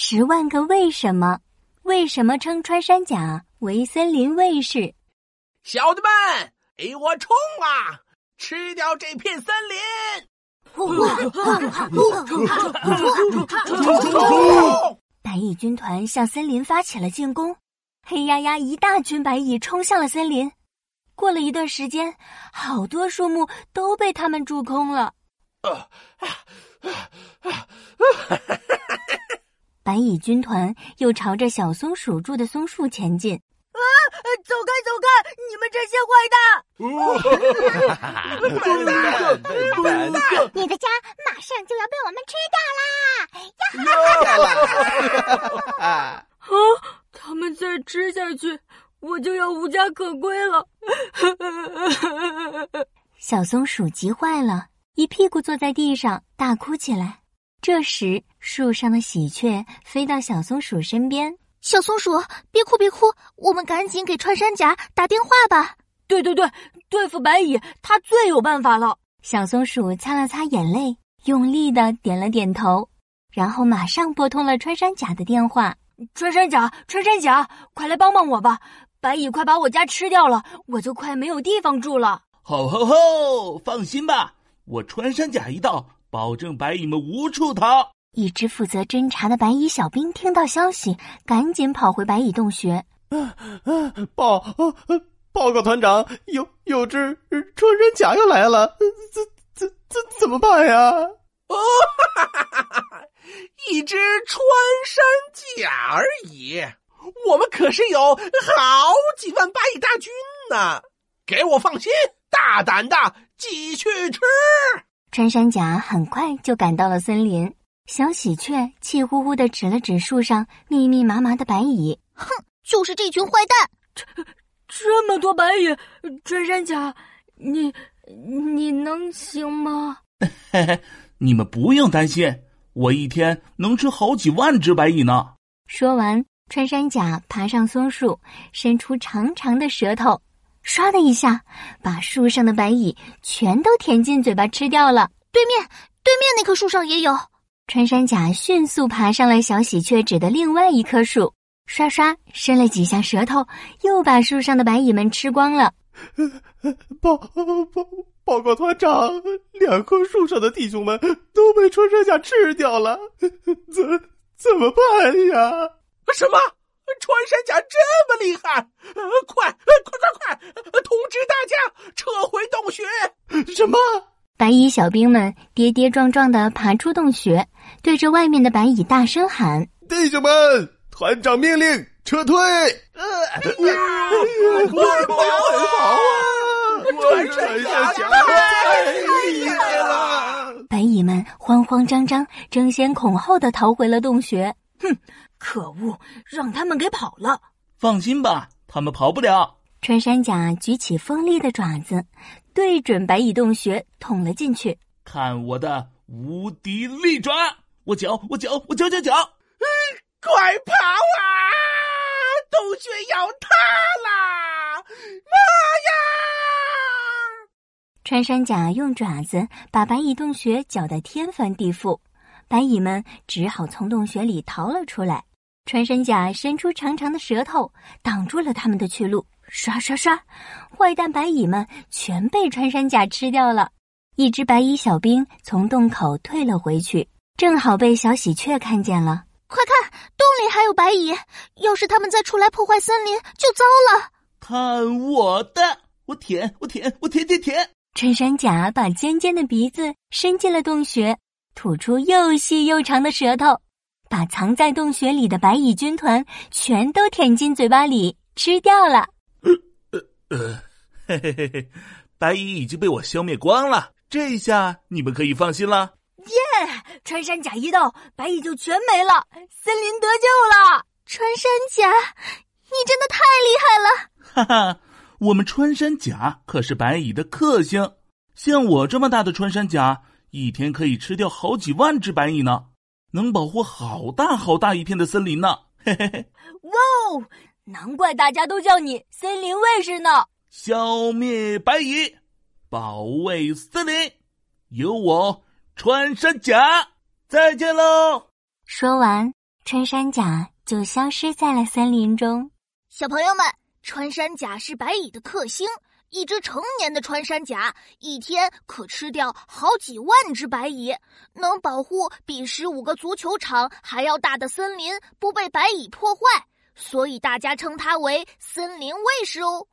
十万个为什么？为什么称穿山甲为森林卫士？小的们，给我冲啊！吃掉这片森林！白蚁军团向森林发起了进攻，黑压压一大群白蚁冲向了森林。过了一段时间，好多树木都被他们蛀空了。白蚁军团又朝着小松鼠住的松树前进。啊！走开，走开！你们这些坏蛋！笨蛋！你的家马上就要被我们吃掉啦！呀！啊！他们再吃下去，我就要无家可归了。小松鼠急坏了，一屁股坐在地上大哭起来。这时，树上的喜鹊飞到小松鼠身边。小松鼠，别哭别哭，我们赶紧给穿山甲打电话吧。对对对，对付白蚁，他最有办法了。小松鼠擦了擦眼泪，用力的点了点头，然后马上拨通了穿山甲的电话。穿山甲，穿山甲，快来帮帮我吧！白蚁快把我家吃掉了，我就快没有地方住了。吼吼吼！放心吧，我穿山甲一到，保证白蚁们无处逃。一只负责侦查的白蚁小兵听到消息，赶紧跑回白蚁洞穴。报报告团长，有有只穿山甲要来了，怎怎怎怎么办呀？哦，一只穿山甲而已，我们可是有好几万白蚁大军呢！给我放心，大胆的继续吃。穿山甲很快就赶到了森林。小喜鹊气呼呼的指了指树上密密麻麻的白蚁，哼，就是这群坏蛋！这这么多白蚁，穿山甲，你你能行吗？嘿嘿，你们不用担心，我一天能吃好几万只白蚁呢。说完，穿山甲爬上松树，伸出长长的舌头，唰的一下，把树上的白蚁全都填进嘴巴吃掉了。对面，对面那棵树上也有。穿山甲迅速爬上了小喜鹊指的另外一棵树，刷刷伸了几下舌头，又把树上的白蚁们吃光了。报报报告团长，两棵树上的弟兄们都被穿山甲吃掉了，怎怎么办呀？什么？穿山甲这么厉害？呃快快快，通知大家撤回洞穴！什么？白蚁小兵们跌跌撞撞的爬出洞穴，对着外面的白蚁大声喊：“弟兄们，团长命令撤退！”呃快跑啊！穿山甲太厉害了！白蚁们慌慌张张、争先恐后的逃回了洞穴。哼，可恶，让他们给跑了！放心吧，他们跑不了。穿山甲举起锋利的爪子。对准白蚁洞穴捅了进去，看我的无敌利爪！我脚，我脚，我搅搅搅！快跑啊！洞穴要塌啦！妈呀！穿山甲用爪子把白蚁洞穴搅得天翻地覆，白蚁们只好从洞穴里逃了出来。穿山甲伸出长长的舌头，挡住了他们的去路。刷刷刷，坏蛋白蚁们全被穿山甲吃掉了。一只白蚁小兵从洞口退了回去，正好被小喜鹊看见了。快看，洞里还有白蚁！要是他们再出来破坏森林，就糟了。看我的！我舔，我舔，我舔舔舔！穿山甲把尖尖的鼻子伸进了洞穴，吐出又细又长的舌头，把藏在洞穴里的白蚁军团全都舔进嘴巴里吃掉了。呃，嘿嘿嘿嘿，白蚁已经被我消灭光了，这下你们可以放心了。耶！穿山甲一到，白蚁就全没了，森林得救了。穿山甲，你真的太厉害了！哈哈，我们穿山甲可是白蚁的克星，像我这么大的穿山甲，一天可以吃掉好几万只白蚁呢，能保护好大好大一片的森林呢。嘿嘿嘿！哇哦！难怪大家都叫你森林卫士呢！消灭白蚁，保卫森林，有我穿山甲。再见喽！说完，穿山甲就消失在了森林中。小朋友们，穿山甲是白蚁的克星。一只成年的穿山甲一天可吃掉好几万只白蚁，能保护比十五个足球场还要大的森林不被白蚁破坏，所以大家称它为森林卫士哦。